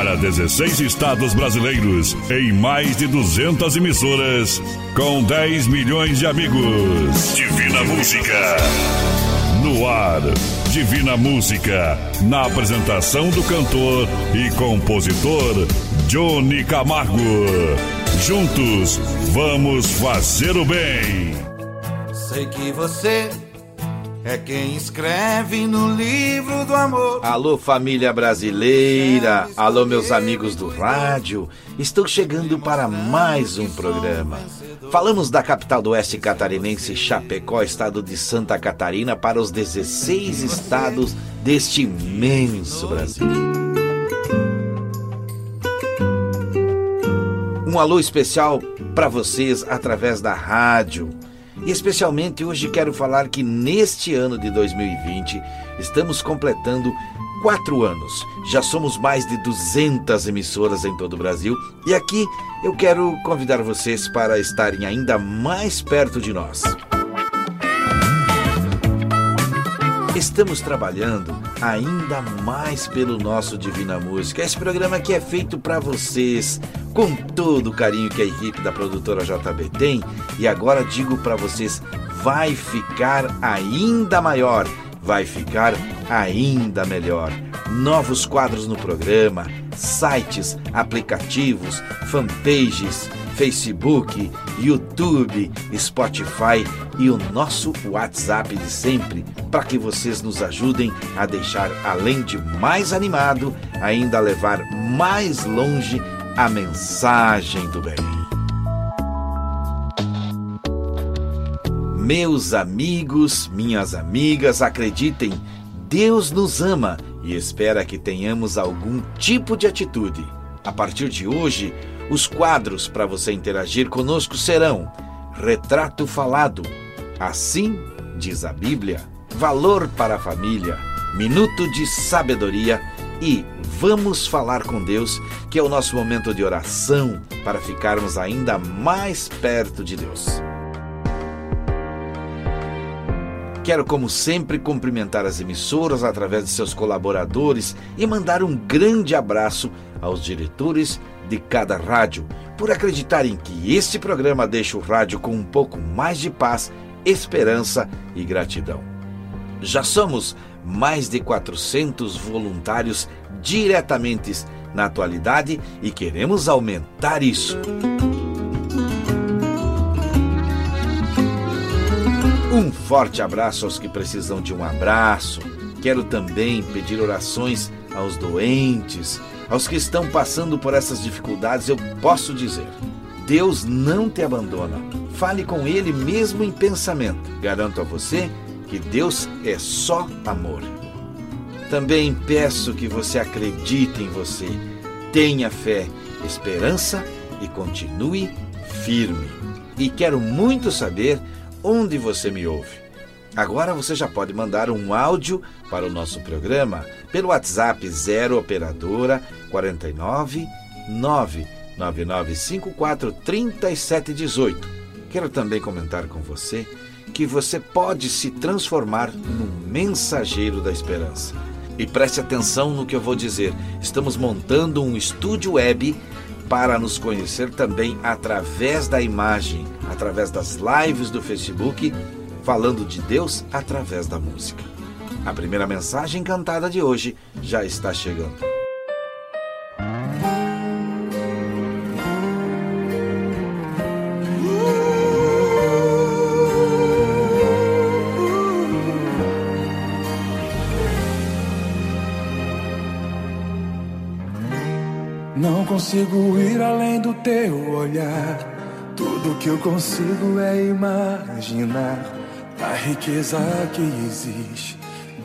para 16 estados brasileiros em mais de 200 emissoras com 10 milhões de amigos. Divina Música. No ar, Divina Música, na apresentação do cantor e compositor Johnny Camargo. Juntos, vamos fazer o bem. Sei que você é quem escreve no livro do amor. Alô, família brasileira. Alô, meus amigos do rádio. Estou chegando para mais um programa. Falamos da capital do oeste catarinense, Chapecó, estado de Santa Catarina, para os 16 estados deste imenso Brasil. Um alô especial para vocês através da rádio e especialmente hoje quero falar que neste ano de 2020 estamos completando quatro anos. Já somos mais de 200 emissoras em todo o Brasil e aqui eu quero convidar vocês para estarem ainda mais perto de nós. Estamos trabalhando ainda mais pelo nosso Divina Música. Esse programa que é feito para vocês, com todo o carinho que a equipe da produtora JB tem. E agora digo para vocês, vai ficar ainda maior, vai ficar ainda melhor. Novos quadros no programa, sites, aplicativos, fanpages Facebook, YouTube, Spotify e o nosso WhatsApp de sempre, para que vocês nos ajudem a deixar, além de mais animado, ainda levar mais longe a mensagem do bem. Meus amigos, minhas amigas, acreditem, Deus nos ama e espera que tenhamos algum tipo de atitude. A partir de hoje, os quadros para você interagir conosco serão Retrato Falado, Assim diz a Bíblia, Valor para a Família, Minuto de Sabedoria e Vamos Falar com Deus, que é o nosso momento de oração para ficarmos ainda mais perto de Deus. Quero, como sempre, cumprimentar as emissoras através de seus colaboradores e mandar um grande abraço aos diretores de cada rádio por acreditarem que este programa deixa o rádio com um pouco mais de paz, esperança e gratidão. Já somos mais de 400 voluntários diretamente na atualidade e queremos aumentar isso. Um forte abraço aos que precisam de um abraço. Quero também pedir orações aos doentes, aos que estão passando por essas dificuldades. Eu posso dizer: Deus não te abandona. Fale com Ele mesmo em pensamento. Garanto a você que Deus é só amor. Também peço que você acredite em você, tenha fé, esperança e continue firme. E quero muito saber onde você me ouve. Agora você já pode mandar um áudio para o nosso programa pelo WhatsApp 0 operadora 49 99954 3718. Quero também comentar com você que você pode se transformar num mensageiro da esperança. E preste atenção no que eu vou dizer. Estamos montando um estúdio web para nos conhecer também através da imagem, através das lives do Facebook, falando de Deus através da música. A primeira mensagem cantada de hoje já está chegando. Não consigo ir além do teu olhar. Tudo que eu consigo é imaginar a riqueza que existe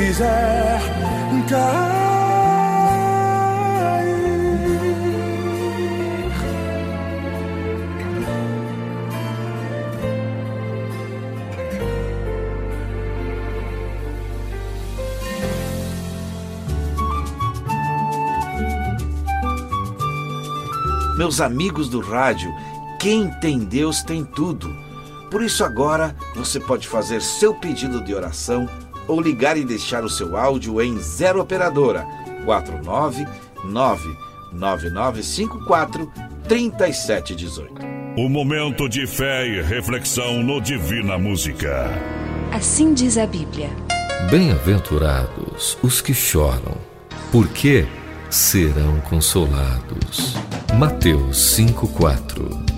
Fizer cair. Meus amigos do rádio, quem tem Deus tem tudo. Por isso, agora você pode fazer seu pedido de oração ou ligar e deixar o seu áudio em 0 Operadora 4999954 3718. O momento de fé e reflexão no Divina Música. Assim diz a Bíblia. Bem-aventurados os que choram, porque serão consolados. Mateus 5:4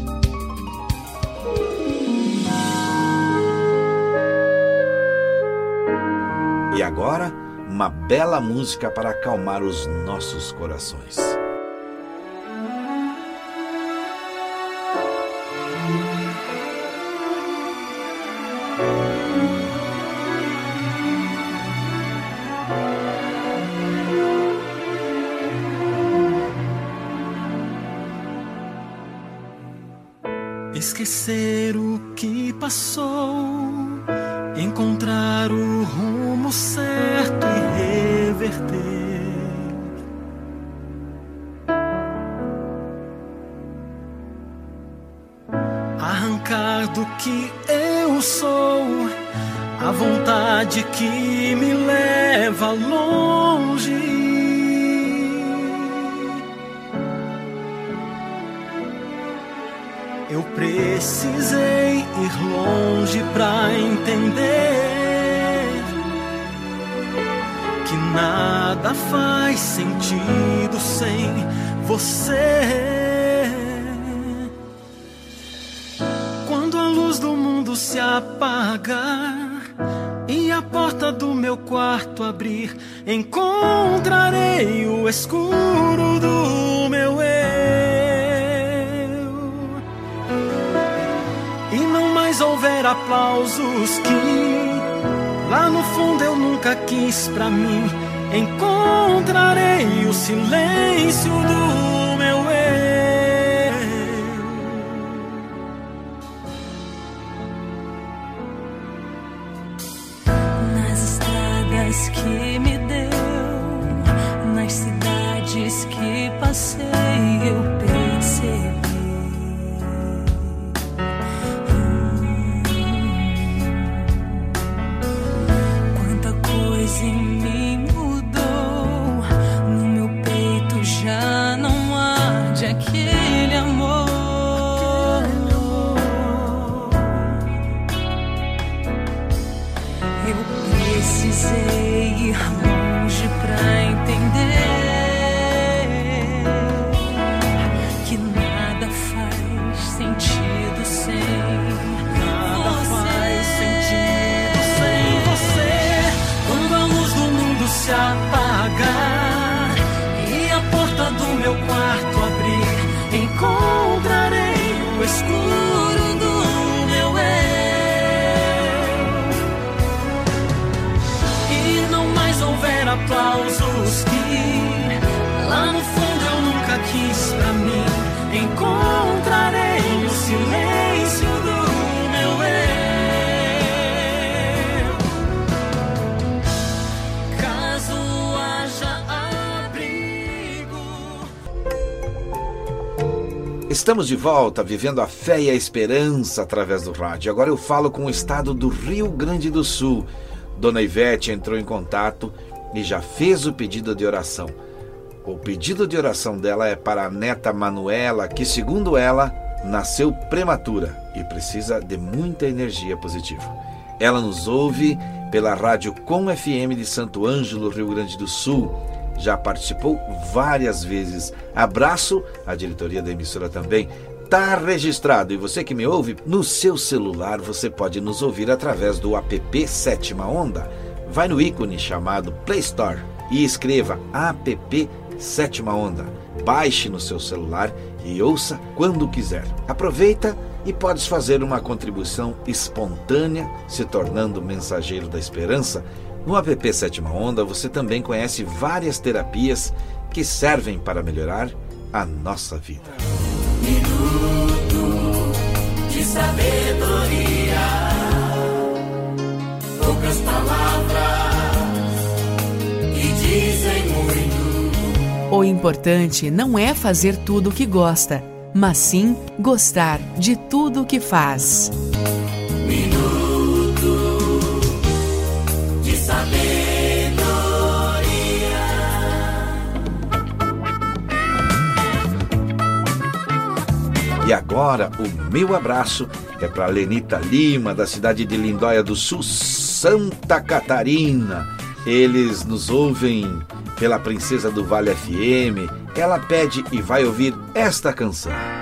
E agora, uma bela música para acalmar os nossos corações. Esquecer o que passou, encontrar o rumo certo e reverter. Arrancar do que eu sou a vontade que me leva longe. Eu precisei ir longe pra entender faz sentido sem você. Quando a luz do mundo se apagar e a porta do meu quarto abrir, encontrarei o escuro do meu eu. houver aplausos que lá no fundo eu nunca quis pra mim, encontrarei o silêncio do Estamos de volta, vivendo a fé e a esperança através do rádio. Agora eu falo com o estado do Rio Grande do Sul. Dona Ivete entrou em contato e já fez o pedido de oração. O pedido de oração dela é para a neta Manuela, que, segundo ela, nasceu prematura e precisa de muita energia positiva. Ela nos ouve pela rádio Com FM de Santo Ângelo, Rio Grande do Sul. Já participou várias vezes. Abraço à diretoria da emissora também. Está registrado. E você que me ouve, no seu celular você pode nos ouvir através do app Sétima Onda vai no ícone chamado Play Store e escreva app Sétima Onda. Baixe no seu celular e ouça quando quiser. Aproveita e podes fazer uma contribuição espontânea, se tornando mensageiro da esperança. No app Sétima Onda você também conhece várias terapias que servem para melhorar a nossa vida. Minuto de sabedoria poucas palavras que dizem muito. O importante não é fazer tudo o que gosta, mas sim gostar de tudo o que faz. E agora, o meu abraço é para Lenita Lima, da cidade de Lindóia do Sul, Santa Catarina. Eles nos ouvem pela Princesa do Vale FM. Ela pede e vai ouvir esta canção.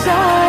Nazaré.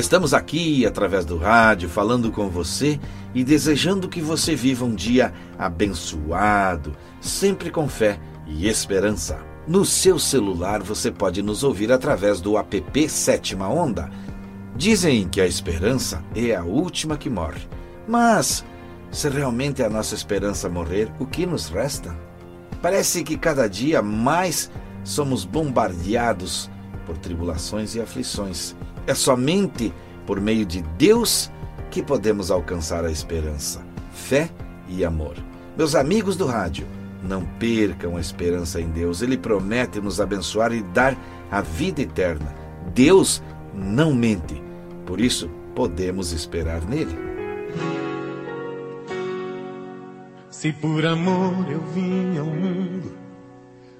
Estamos aqui através do rádio falando com você e desejando que você viva um dia abençoado, sempre com fé e esperança. No seu celular você pode nos ouvir através do app Sétima Onda. Dizem que a esperança é a última que morre. Mas, se realmente a nossa esperança morrer, o que nos resta? Parece que cada dia mais somos bombardeados por tribulações e aflições. É somente por meio de Deus que podemos alcançar a esperança, fé e amor. Meus amigos do rádio, não percam a esperança em Deus. Ele promete nos abençoar e dar a vida eterna. Deus não mente. Por isso, podemos esperar nele. Se por amor eu vim ao mundo,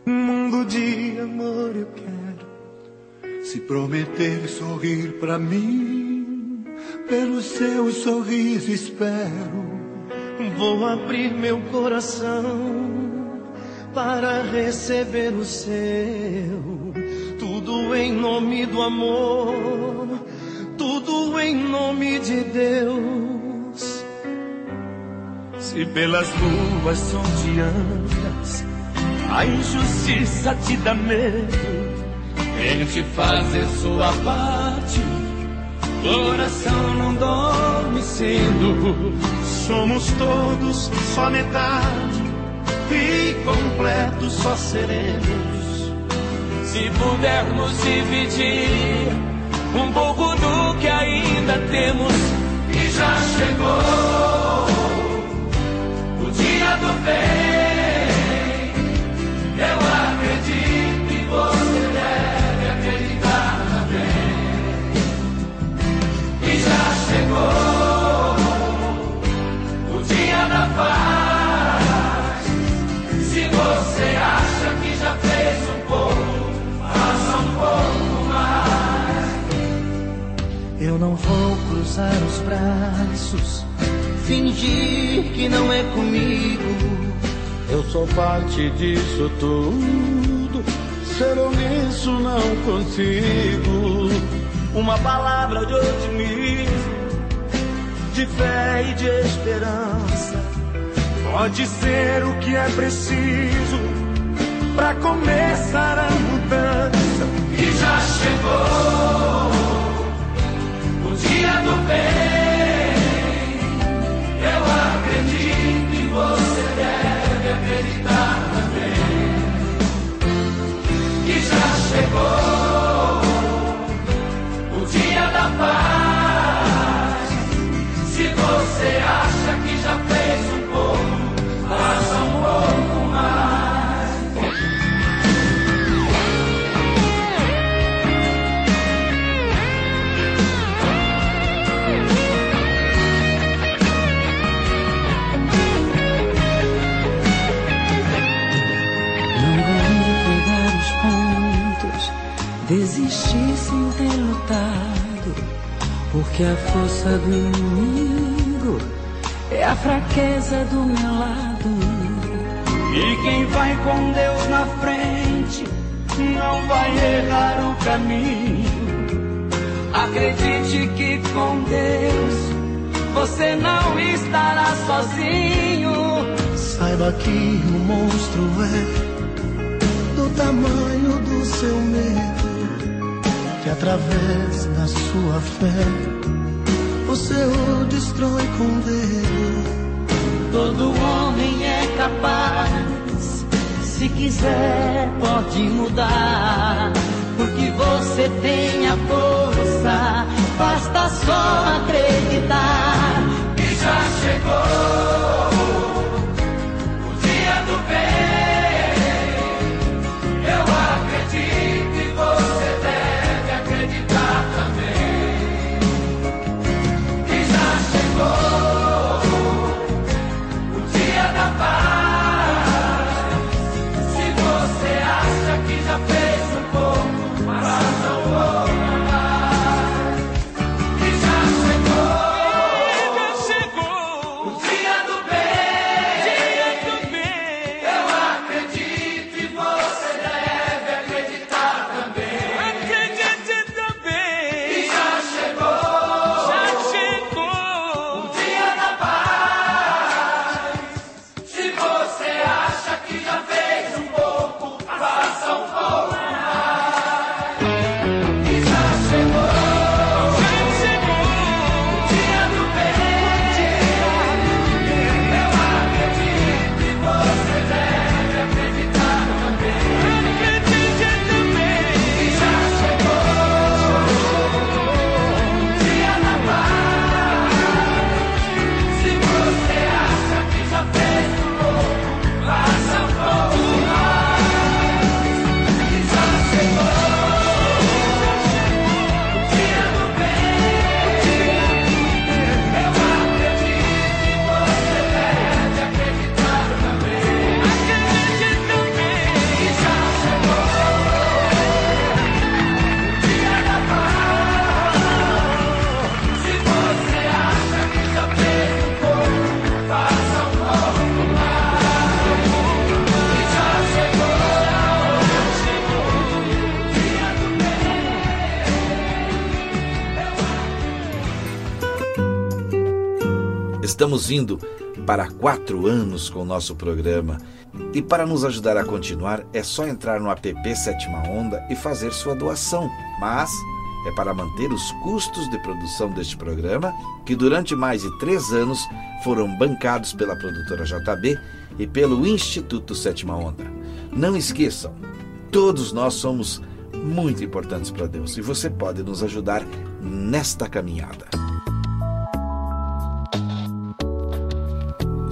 um mundo de amor eu quero. Se prometer sorrir pra mim, pelo seu sorriso espero. Vou abrir meu coração para receber o seu. Tudo em nome do amor, tudo em nome de Deus. Se pelas ruas sondeandas a injustiça te dá medo, tente fazer sua parte. Coração não dorme cedo, somos todos só metade e completos só seremos. Se pudermos dividir um pouco do que ainda temos, e já chegou o dia do bem. Não vou cruzar os braços, fingir que não é comigo. Eu sou parte disso tudo. Ser honesto não consigo. Uma palavra de otimismo, de fé e de esperança. Pode ser o que é preciso para começar a mudança. E já chegou dia do bem. Eu acredito e você deve acreditar também. E já chegou o dia da paz. Porque a força do inimigo é a fraqueza do meu lado. E quem vai com Deus na frente não vai errar o caminho. Acredite que com Deus você não estará sozinho. Saiba que o monstro é do tamanho do seu medo, que através da sua fé você o destrói com dedo. Todo homem é capaz, se quiser pode mudar, porque você tem a força, basta só acreditar. E já chegou Estamos indo para quatro anos com o nosso programa. E para nos ajudar a continuar, é só entrar no app Sétima Onda e fazer sua doação. Mas é para manter os custos de produção deste programa, que durante mais de três anos foram bancados pela produtora JB e pelo Instituto Sétima Onda. Não esqueçam, todos nós somos muito importantes para Deus e você pode nos ajudar nesta caminhada.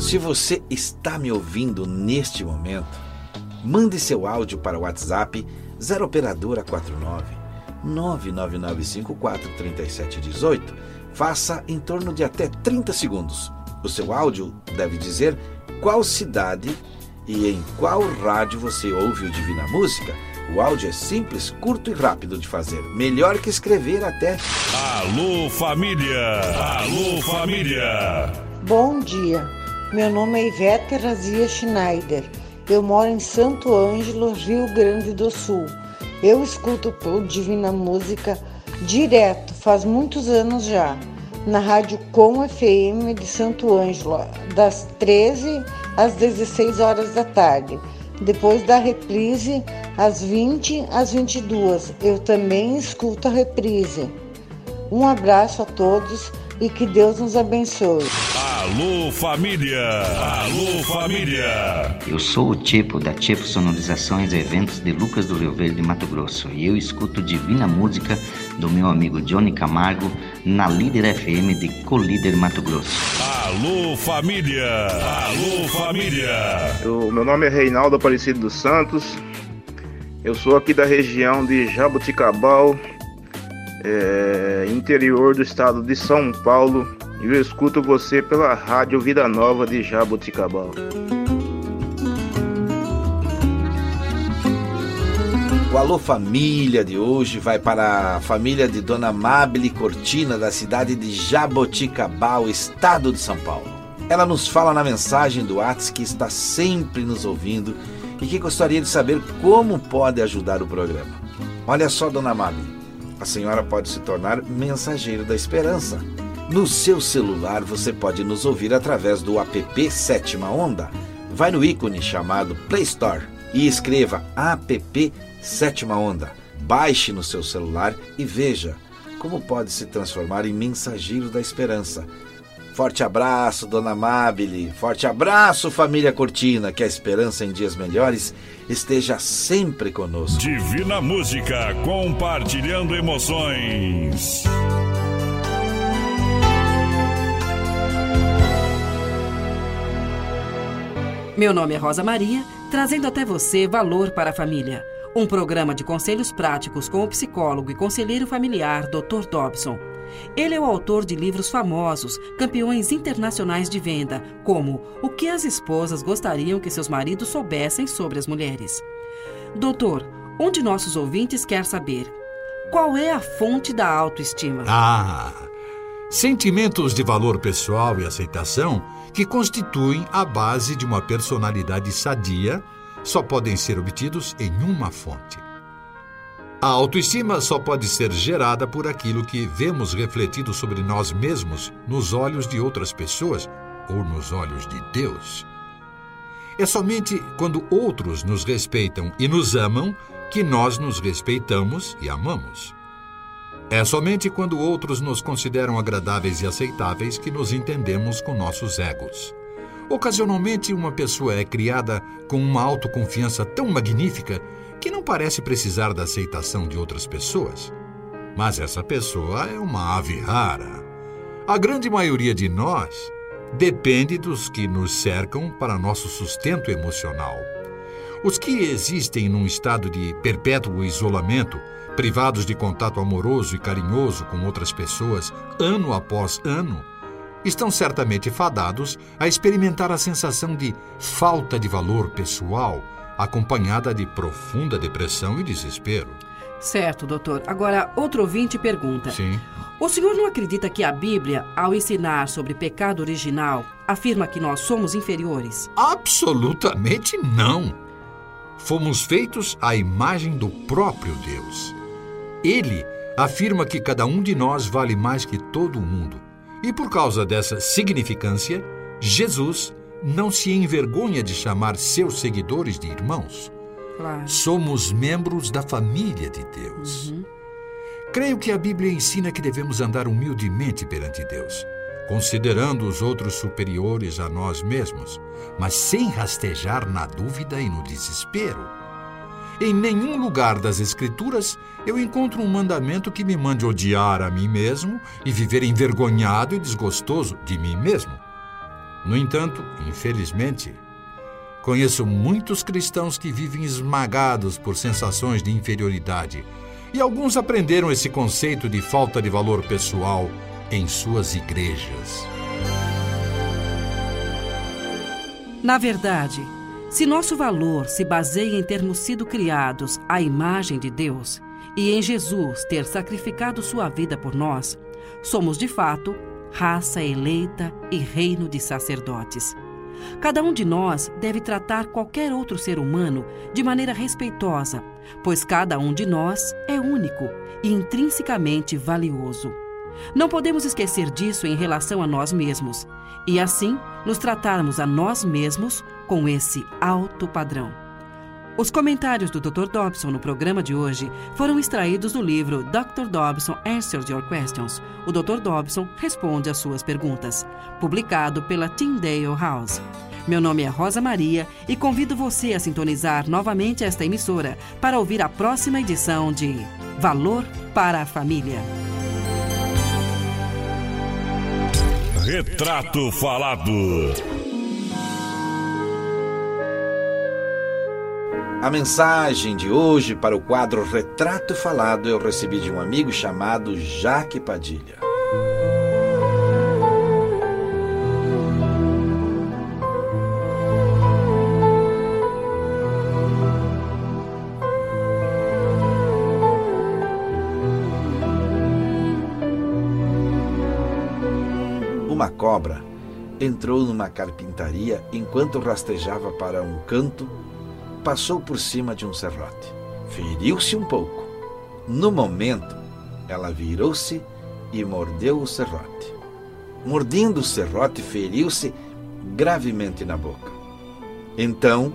Se você está me ouvindo neste momento, mande seu áudio para o WhatsApp 0 operadora 49 999543718. Faça em torno de até 30 segundos. O seu áudio deve dizer qual cidade e em qual rádio você ouve o Divina Música. O áudio é simples, curto e rápido de fazer. Melhor que escrever até. Alô, família! Alô, família! Bom dia. Meu nome é Ivete Razia Schneider. Eu moro em Santo Ângelo, Rio Grande do Sul. Eu escuto o Divina Música direto, faz muitos anos já, na Rádio Com FM de Santo Ângelo, das 13 às 16 horas da tarde. Depois da reprise, às 20 às 22. Eu também escuto a reprise. Um abraço a todos e que Deus nos abençoe. Alô, família! Alô, família! Eu sou o tipo da Tipo Sonorizações e Eventos de Lucas do Rio Verde, Mato Grosso, e eu escuto Divina Música do meu amigo Johnny Camargo na Líder FM de Colíder, Mato Grosso. Alô, família! Alô, família! Eu, meu nome é Reinaldo Aparecido dos Santos. Eu sou aqui da região de Jaboticabal, é, interior do estado de São Paulo. Eu escuto você pela Rádio Vida Nova de Jaboticabal. O Alô Família de hoje vai para a família de Dona Mabile Cortina, da cidade de Jaboticabal, estado de São Paulo. Ela nos fala na mensagem do Whats que está sempre nos ouvindo e que gostaria de saber como pode ajudar o programa. Olha só, Dona Mabile, a senhora pode se tornar mensageiro da esperança. No seu celular você pode nos ouvir através do app Sétima Onda. Vai no ícone chamado Play Store e escreva app Sétima Onda. Baixe no seu celular e veja como pode se transformar em mensageiro da esperança. Forte abraço, dona Amabile. Forte abraço, família Cortina. Que a esperança em dias melhores esteja sempre conosco. Divina Música, compartilhando emoções. Meu nome é Rosa Maria, trazendo até você Valor para a Família. Um programa de conselhos práticos com o psicólogo e conselheiro familiar Dr. Dobson. Ele é o autor de livros famosos, campeões internacionais de venda, como O que as esposas gostariam que seus maridos soubessem sobre as mulheres. Doutor, um de nossos ouvintes quer saber: qual é a fonte da autoestima? Ah! Sentimentos de valor pessoal e aceitação que constituem a base de uma personalidade sadia só podem ser obtidos em uma fonte. A autoestima só pode ser gerada por aquilo que vemos refletido sobre nós mesmos nos olhos de outras pessoas ou nos olhos de Deus. É somente quando outros nos respeitam e nos amam que nós nos respeitamos e amamos. É somente quando outros nos consideram agradáveis e aceitáveis que nos entendemos com nossos egos. Ocasionalmente, uma pessoa é criada com uma autoconfiança tão magnífica que não parece precisar da aceitação de outras pessoas. Mas essa pessoa é uma ave rara. A grande maioria de nós depende dos que nos cercam para nosso sustento emocional. Os que existem num estado de perpétuo isolamento, privados de contato amoroso e carinhoso com outras pessoas ano após ano, estão certamente fadados a experimentar a sensação de falta de valor pessoal acompanhada de profunda depressão e desespero. Certo, doutor. Agora, outro ouvinte pergunta: Sim. O senhor não acredita que a Bíblia, ao ensinar sobre pecado original, afirma que nós somos inferiores? Absolutamente não. Fomos feitos à imagem do próprio Deus. Ele afirma que cada um de nós vale mais que todo mundo, E por causa dessa significância, Jesus não se envergonha de chamar seus seguidores de irmãos. Claro. Somos membros da família de Deus. Uhum. Creio que a Bíblia ensina que devemos andar humildemente perante Deus, considerando os outros superiores a nós mesmos, mas sem rastejar na dúvida e no desespero. Em nenhum lugar das Escrituras eu encontro um mandamento que me mande odiar a mim mesmo e viver envergonhado e desgostoso de mim mesmo. No entanto, infelizmente, conheço muitos cristãos que vivem esmagados por sensações de inferioridade e alguns aprenderam esse conceito de falta de valor pessoal em suas igrejas. Na verdade, se nosso valor se baseia em termos sido criados à imagem de Deus e em Jesus ter sacrificado sua vida por nós, somos de fato raça eleita e reino de sacerdotes. Cada um de nós deve tratar qualquer outro ser humano de maneira respeitosa, pois cada um de nós é único e intrinsecamente valioso. Não podemos esquecer disso em relação a nós mesmos e, assim, nos tratarmos a nós mesmos com esse alto padrão. Os comentários do Dr. Dobson no programa de hoje foram extraídos do livro Dr. Dobson Answers Your Questions. O Dr. Dobson responde às suas perguntas, publicado pela Tyndale House. Meu nome é Rosa Maria e convido você a sintonizar novamente esta emissora para ouvir a próxima edição de Valor para a Família. Retrato Falado. A mensagem de hoje para o quadro Retrato Falado eu recebi de um amigo chamado Jaque Padilha. Uma cobra entrou numa carpintaria enquanto rastejava para um canto passou por cima de um serrote. Feriu-se um pouco. No momento, ela virou-se e mordeu o serrote. Mordendo o serrote, feriu-se gravemente na boca. Então,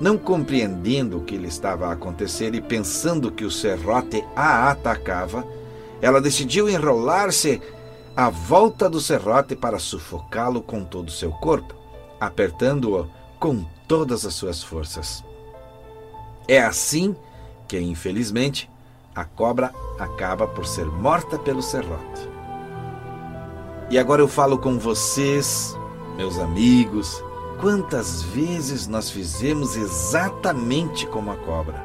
não compreendendo o que lhe estava a acontecer e pensando que o serrote a atacava, ela decidiu enrolar-se à volta do serrote para sufocá-lo com todo o seu corpo, apertando-o com todas as suas forças. É assim que, infelizmente, a cobra acaba por ser morta pelo serrote. E agora eu falo com vocês, meus amigos, quantas vezes nós fizemos exatamente como a cobra.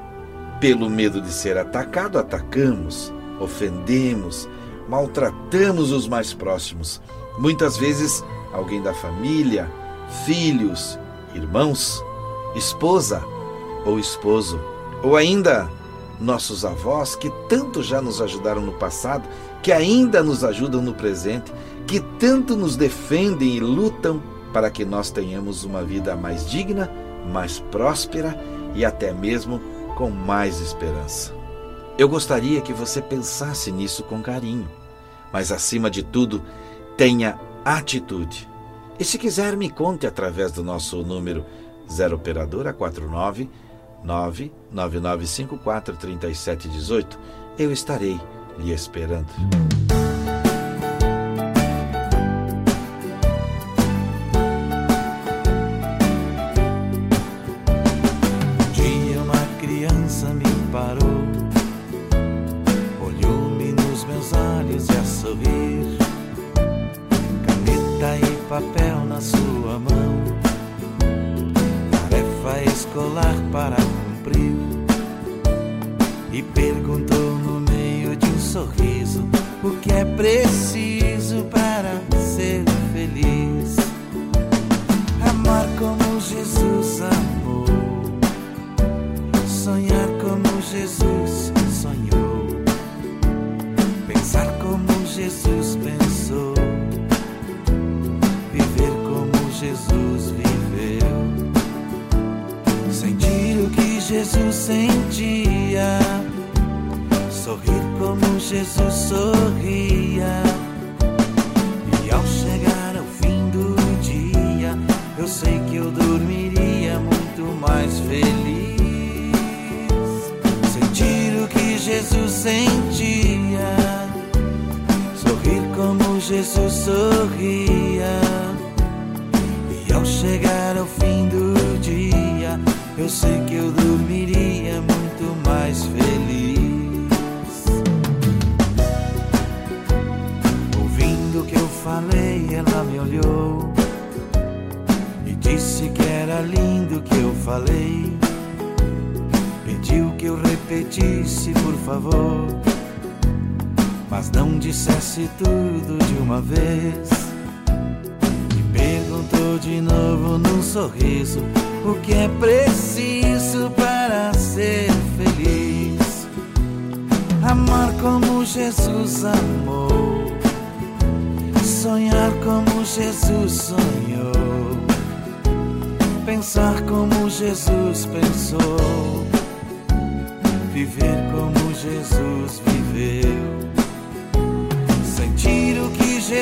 Pelo medo de ser atacado, atacamos, ofendemos, maltratamos os mais próximos. Muitas vezes, alguém da família, filhos, irmãos, esposa ou esposo, ou ainda nossos avós que tanto já nos ajudaram no passado, que ainda nos ajudam no presente, que tanto nos defendem e lutam para que nós tenhamos uma vida mais digna, mais próspera e até mesmo com mais esperança. Eu gostaria que você pensasse nisso com carinho, mas acima de tudo, tenha atitude. E se quiser, me conte através do nosso número 0 operadora 49 99954 3718. Eu estarei lhe esperando.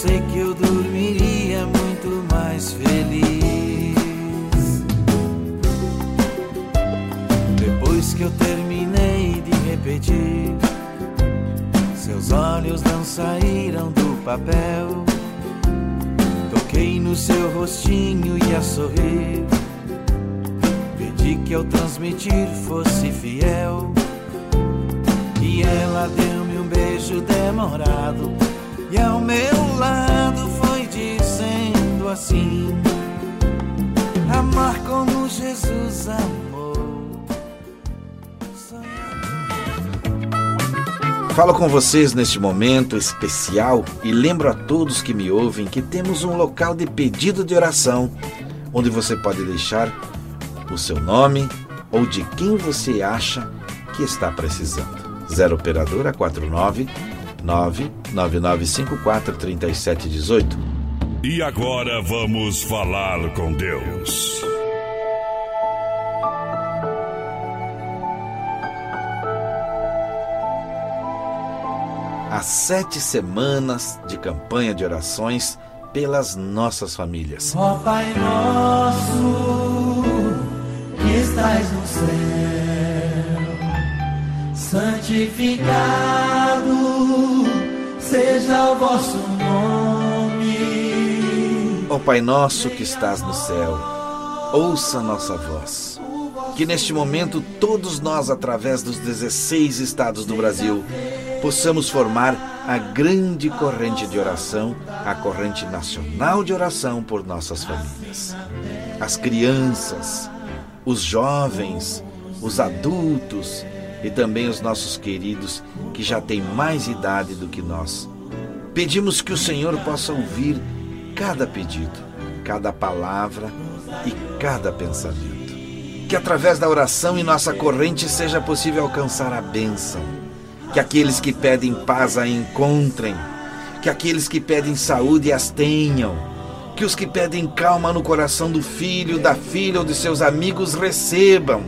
sei que eu dormiria muito mais feliz. Depois que eu terminei de repetir, seus olhos não saíram do papel. Toquei no seu rostinho e a sorrir. Pedi que ao transmitir fosse fiel. E ela deu-me um beijo demorado. E ao meu lado foi dizendo assim: Amar como Jesus amou. Falo com vocês neste momento especial e lembro a todos que me ouvem que temos um local de pedido de oração, onde você pode deixar o seu nome ou de quem você acha que está precisando. 0 Operadora 49 99954 3718. E agora vamos falar com Deus. Há sete semanas de campanha de orações pelas nossas famílias. Ó Pai nosso, que estás no céu, santificado seja o vosso nome. Ó Pai nosso que estás no céu, ouça nossa voz. Que neste momento todos nós, através dos 16 estados do Brasil, possamos formar a grande corrente de oração, a corrente nacional de oração por nossas famílias. As crianças, os jovens, os adultos e também os nossos queridos que já têm mais idade do que nós. Pedimos que o Senhor possa ouvir cada pedido, cada palavra e cada pensamento. Que através da oração e nossa corrente seja possível alcançar a bênção que aqueles que pedem paz a encontrem, que aqueles que pedem saúde as tenham, que os que pedem calma no coração do filho, da filha ou de seus amigos recebam,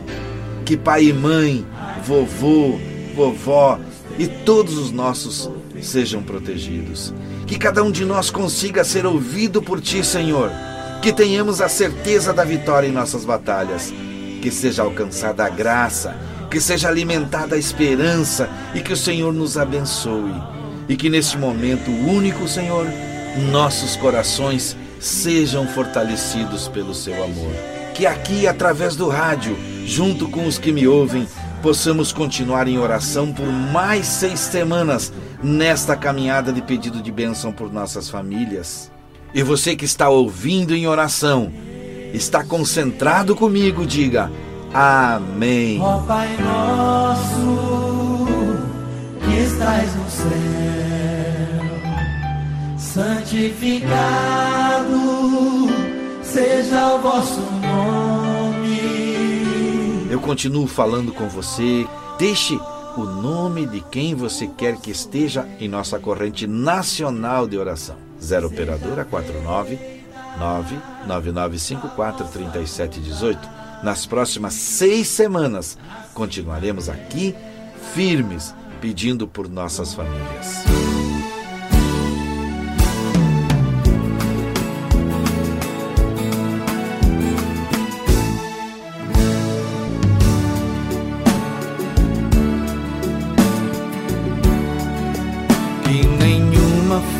que pai e mãe, vovô, vovó e todos os nossos sejam protegidos, que cada um de nós consiga ser ouvido por ti, Senhor, que tenhamos a certeza da vitória em nossas batalhas, que seja alcançada a graça que seja alimentada a esperança e que o Senhor nos abençoe. E que neste momento único, Senhor, nossos corações sejam fortalecidos pelo seu amor. Que aqui, através do rádio, junto com os que me ouvem, possamos continuar em oração por mais seis semanas nesta caminhada de pedido de bênção por nossas famílias. E você que está ouvindo em oração, está concentrado comigo, diga. Amém. Ó Pai nosso, que estás no céu, santificado seja o vosso nome. Continuo falando com você. Deixe o nome de quem você quer que esteja em nossa corrente nacional de oração. 0 Operadora 49 99954 3718. Nas próximas seis semanas, continuaremos aqui firmes, pedindo por nossas famílias.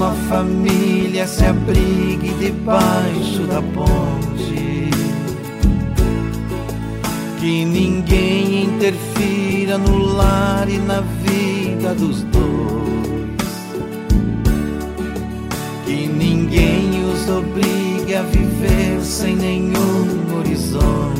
Nenhuma família se abrigue debaixo da ponte. Que ninguém interfira no lar e na vida dos dois. Que ninguém os obrigue a viver sem nenhum horizonte.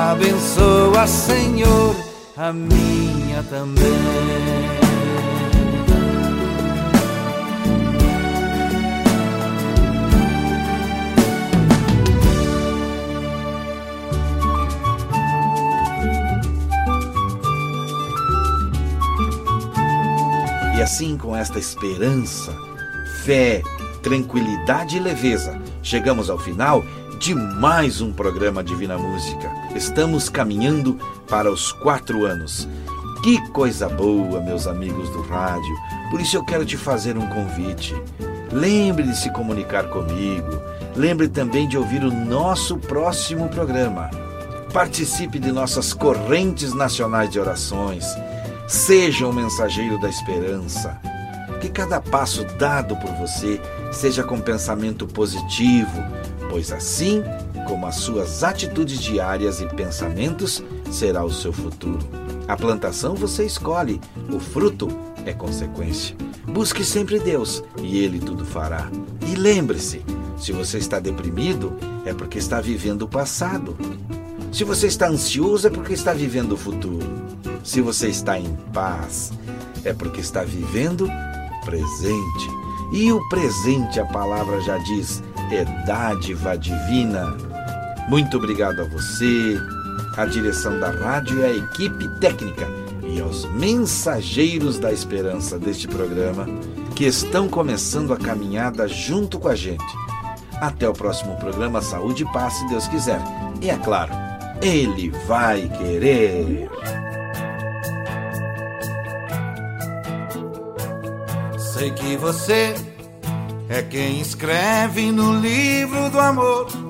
abençoa, Senhor, a minha também. E assim, com esta esperança, fé, tranquilidade e leveza, chegamos ao final de mais um programa Divina Música. Estamos caminhando para os quatro anos. Que coisa boa, meus amigos do rádio. Por isso eu quero te fazer um convite. Lembre de se comunicar comigo. Lembre também de ouvir o nosso próximo programa. Participe de nossas correntes nacionais de orações. Seja um mensageiro da esperança. Que cada passo dado por você seja com pensamento positivo, pois assim como as suas atitudes diárias e pensamentos será o seu futuro. A plantação você escolhe, o fruto é consequência. Busque sempre Deus e Ele tudo fará. E lembre-se: se você está deprimido, é porque está vivendo o passado. Se você está ansioso, é porque está vivendo o futuro. Se você está em paz, é porque está vivendo o presente. E o presente, a palavra já diz, é dádiva divina. Muito obrigado a você, à direção da rádio e à equipe técnica e aos mensageiros da esperança deste programa que estão começando a caminhada junto com a gente. Até o próximo programa Saúde e Paz, se Deus quiser. E é claro, Ele vai querer. Sei que você é quem escreve no livro do amor.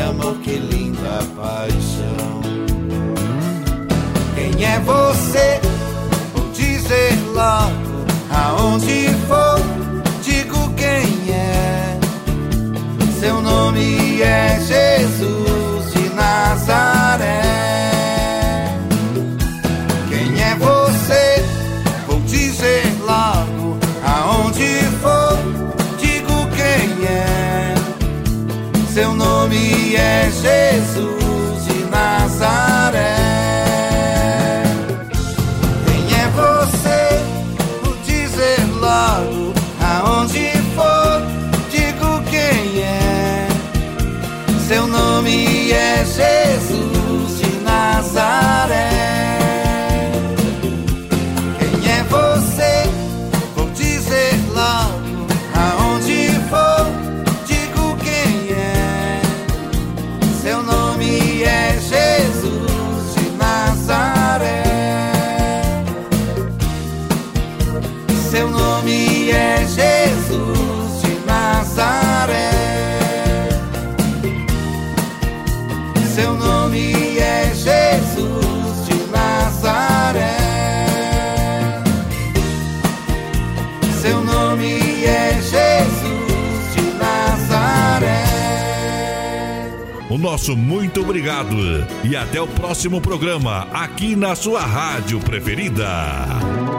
amor, que linda paixão. Quem é você? Vou dizer logo, aonde for, digo quem é. Seu nome é Jesus nosso muito obrigado e até o próximo programa aqui na sua rádio preferida.